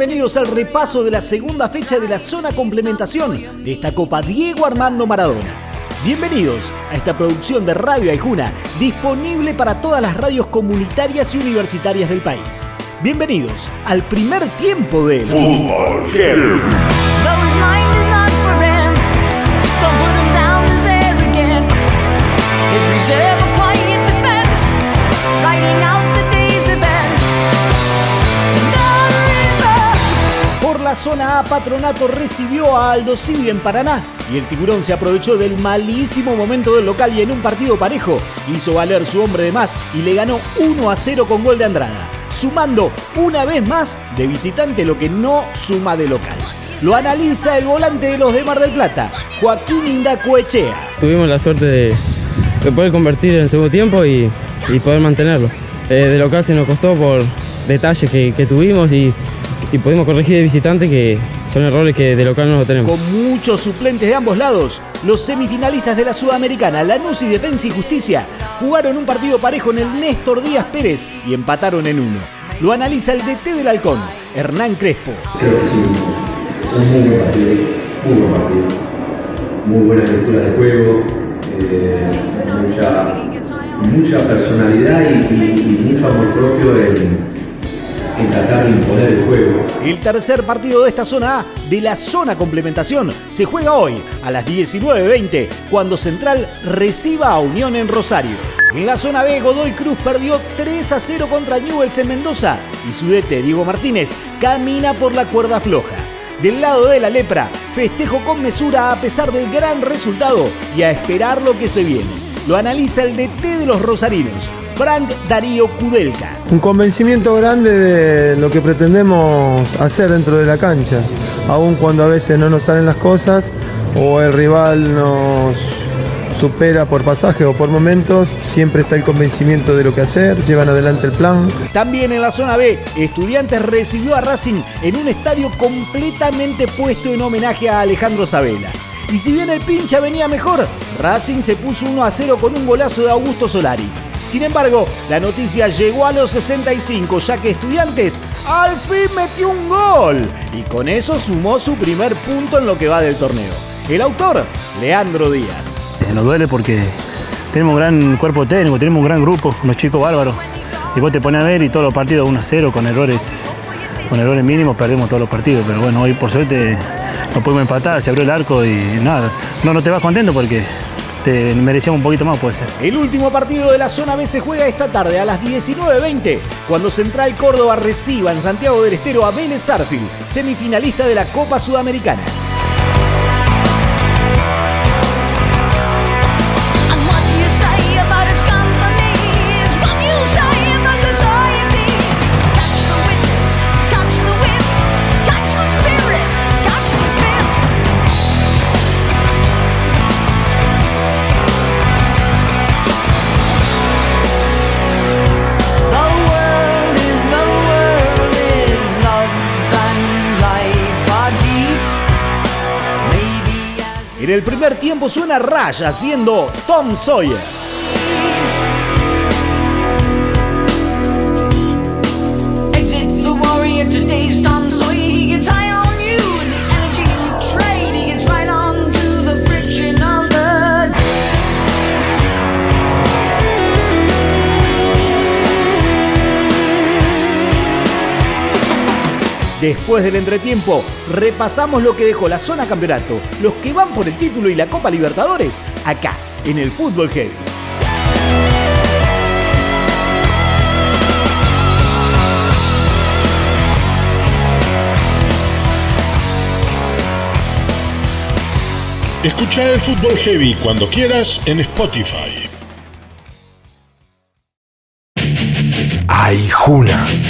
bienvenidos al repaso de la segunda fecha de la zona complementación de esta Copa Diego Armando Maradona. Bienvenidos a esta producción de Radio Aijuna, disponible para todas las radios comunitarias y universitarias del país. Bienvenidos al primer tiempo de Fútbol la zona A, Patronato recibió a Aldo Civi en Paraná y el tiburón se aprovechó del malísimo momento del local y en un partido parejo hizo valer su hombre de más y le ganó 1 a 0 con gol de Andrada, sumando una vez más de visitante lo que no suma de local. Lo analiza el volante de los de Mar del Plata, Joaquín Indacoechea. Tuvimos la suerte de, de poder convertir en segundo tiempo y, poder mantenerlo. Eh, de local se nos costó por detalles que tuvimos y, y pudimos corregir de visitante que son errores que de local no lo tenemos. Con muchos suplentes de ambos lados, los semifinalistas de la Sudamericana, Lanús y Defensa y Justicia, jugaron un partido parejo en el Néstor Díaz Pérez y empataron en uno. Lo analiza el DT del Halcón, Hernán Crespo. Creo que sí, un muy buen partido, muy buen partido. Muy buena lectura de juego, eh, mucha, mucha personalidad y, y- y mucho amor propio en, tratar de imponer el juego. El tercer partido de esta zona A, de la zona complementación, se juega hoy a las 19.20 cuando Central reciba a Unión en Rosario. En la zona B, Godoy Cruz perdió 3 a 0 contra Newell's en Mendoza y su DT, Diego Martínez, camina por la cuerda floja. Del lado de la lepra, festejo con mesura a pesar del gran resultado y a esperar lo que se viene. Lo analiza el DT de los rosarinos, Frank Darío Kudelka. Un convencimiento grande de lo que pretendemos hacer dentro de la cancha, aun cuando a veces no nos salen las cosas o el rival nos supera por pasaje o por momentos, siempre está el convencimiento de lo que hacer, llevan adelante el plan. También en la zona B, Estudiantes recibió a Racing en un estadio completamente puesto en homenaje a Alejandro Sabela. Y si bien el pincha venía mejor, Racing se puso 1 a 0 con un golazo de Augusto Solari. Sin embargo, la noticia llegó a los 65, ya que Estudiantes al fin metió un gol y con eso sumó su primer punto en lo que va del torneo. El autor, Leandro Díaz. Eh, Nos duele porque tenemos un gran cuerpo técnico, tenemos un gran grupo, unos chicos bárbaros. Y vos te pones a ver y todos los partidos 1 a 0 con errores, con errores mínimos perdemos todos los partidos. Pero bueno, hoy por suerte no pudimos empatar, se abrió el arco y nada. No, no te vas contento porque te merecíamos un poquito más, puede ser. El último partido de la zona B se juega esta tarde a las 19.20, cuando Central Córdoba reciba en Santiago del Estero a Vélez Sarfield, semifinalista de la Copa Sudamericana. El primer tiempo suena Rush haciendo Tom Sawyer. Después del entretiempo, repasamos lo que dejó la zona campeonato, los que van por el título y la Copa Libertadores, acá, en el Fútbol Heavy. Escucha el Fútbol Heavy cuando quieras en Spotify. Aijuna.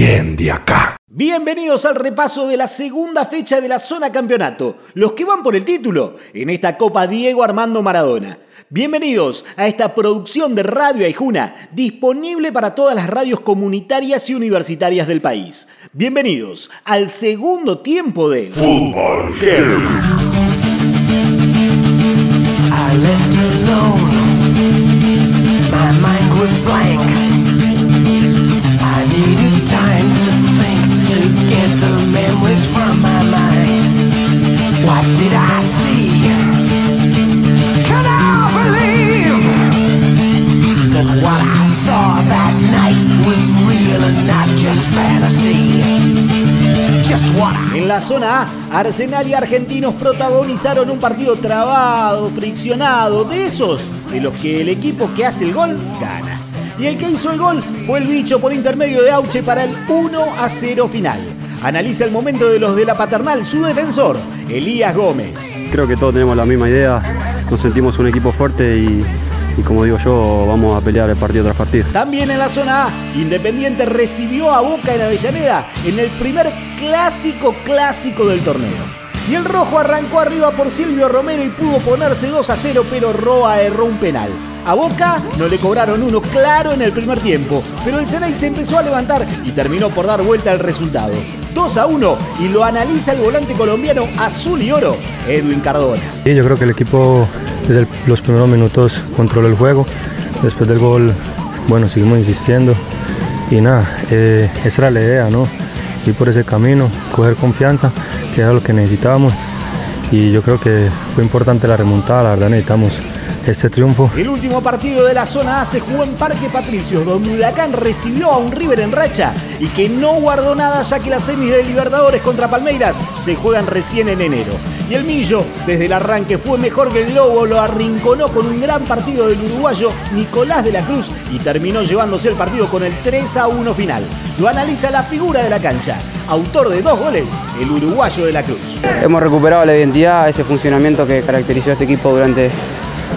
Bien de acá. Bienvenidos al repaso de la segunda fecha de la zona campeonato, los que van por el título en esta Copa Diego Armando Maradona. Bienvenidos a esta producción de Radio Aijuna, disponible para todas las radios comunitarias y universitarias del país. Bienvenidos al segundo tiempo de Fútbol. what I saw that night was real and not just fantasy. En la zona A, Arsenal y Argentinos protagonizaron un partido trabado, friccionado, de esos de los que el equipo que hace el gol gana. Y el que hizo el gol fue el bicho por intermedio de Auche para el 1 a 0 final. Analiza el momento de los de la paternal, su defensor, Elías Gómez. Creo que todos tenemos la misma idea, nos sentimos un equipo fuerte y y como digo yo, vamos a pelear el partido tras partido. También en la zona A, Independiente recibió a Boca en Avellaneda en el primer clásico clásico del torneo. Y el rojo arrancó arriba por Silvio Romero y pudo ponerse 2 a 0, pero Roa erró un penal. A Boca no le cobraron uno claro en el primer tiempo, pero el Ceney se empezó a levantar y terminó por dar vuelta al resultado. 2 a 1 y lo analiza el volante colombiano azul y oro, Edwin Cardona. Sí, yo creo que el equipo desde el- los primeros minutos controló el juego. Después del gol, bueno, seguimos insistiendo. Y nada, eh, esa era la idea, ¿no? Ir por ese camino, coger confianza, que era lo que necesitábamos. Y yo creo que fue importante la remontada, la verdad necesitamos este triunfo. El último partido de la zona A se jugó en Parque Patricios, donde Huracán recibió a un River en racha y que no guardó nada ya que las semis de Libertadores contra Palmeiras se juegan recién en enero. Y el Millo, desde el arranque, fue mejor que el Lobo, lo arrinconó con un gran partido del uruguayo Nicolás de la Cruz y terminó llevándose el partido con el 3 a 1 final. Lo analiza la figura de la cancha, autor de dos goles, el uruguayo de la Cruz. Hemos recuperado la identidad, ese funcionamiento que caracterizó a este equipo durante,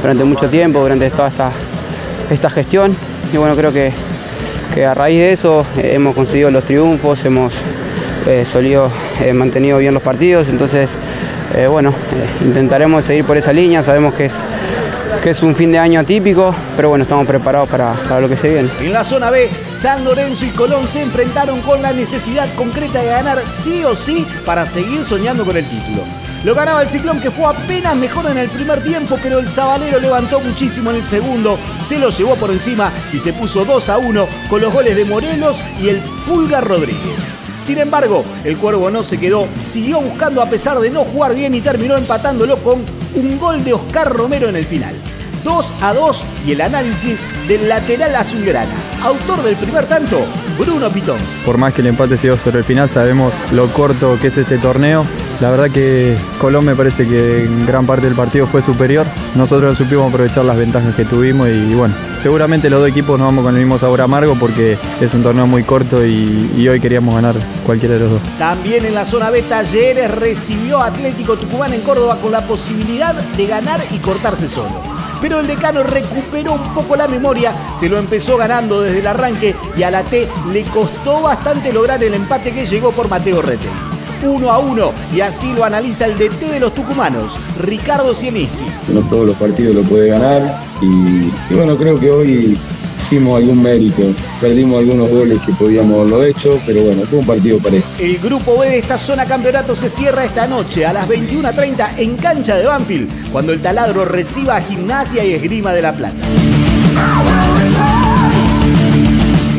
durante mucho tiempo, durante toda esta, esta gestión. Y bueno, creo que, a raíz de eso eh, hemos conseguido los triunfos, hemos eh, solido, eh, mantenido bien los partidos. Entonces, eh, bueno, eh, intentaremos seguir por esa línea. Sabemos que es, un fin de año atípico, pero bueno, estamos preparados para, para lo que se viene. En la zona B, San Lorenzo y Colón se enfrentaron con la necesidad concreta de ganar sí o sí para seguir soñando con el título. Lo ganaba el Ciclón que fue apenas mejor en el primer tiempo, pero el Sabalero levantó muchísimo en el segundo, se lo llevó por encima y se puso 2 a 1 con los goles de Morelos y el Pulga Rodríguez. Sin embargo, el Cuervo no se quedó, siguió buscando a pesar de no jugar bien y terminó empatándolo con un gol de Oscar Romero en el final. 2 a 2 y el análisis del lateral azulgrana. Autor del primer tanto, Bruno Pitón. Por más que el empate se dio sobre el final, sabemos lo corto que es este torneo. La verdad que Colón me parece que en gran parte del partido fue superior. Nosotros supimos aprovechar las ventajas que tuvimos y bueno, seguramente los dos equipos nos vamos con el mismo sabor amargo porque es un torneo muy corto y, hoy queríamos ganar cualquiera de los dos. También en la zona B, Talleres recibió Atlético Tucumán en Córdoba con la posibilidad de ganar y cortarse solo. Pero el decano recuperó un poco la memoria, se lo empezó ganando desde el arranque y a la T le costó bastante lograr el empate que llegó por Mateo Rete. 1 a 1 y así lo analiza el DT de los tucumanos, Ricardo Sieniski. no todos los partidos lo puede ganar y, y bueno, creo que hoy hicimos algún mérito, perdimos algunos goles que podíamos haberlo hecho, pero bueno, fue un partido parejo. El grupo B de esta zona campeonato se cierra esta noche a las 21.30 en cancha de Banfield, cuando el taladro reciba a Gimnasia y Esgrima de la Plata.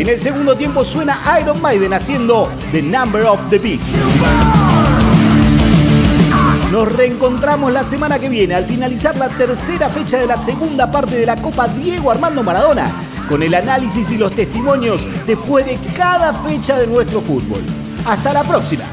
En el segundo tiempo suena Iron Maiden haciendo The Number of the Beast. Nos reencontramos la semana que viene al finalizar la tercera fecha de la segunda parte de la Copa Diego Armando Maradona, con el análisis y los testimonios después de cada fecha de nuestro fútbol. Hasta la próxima.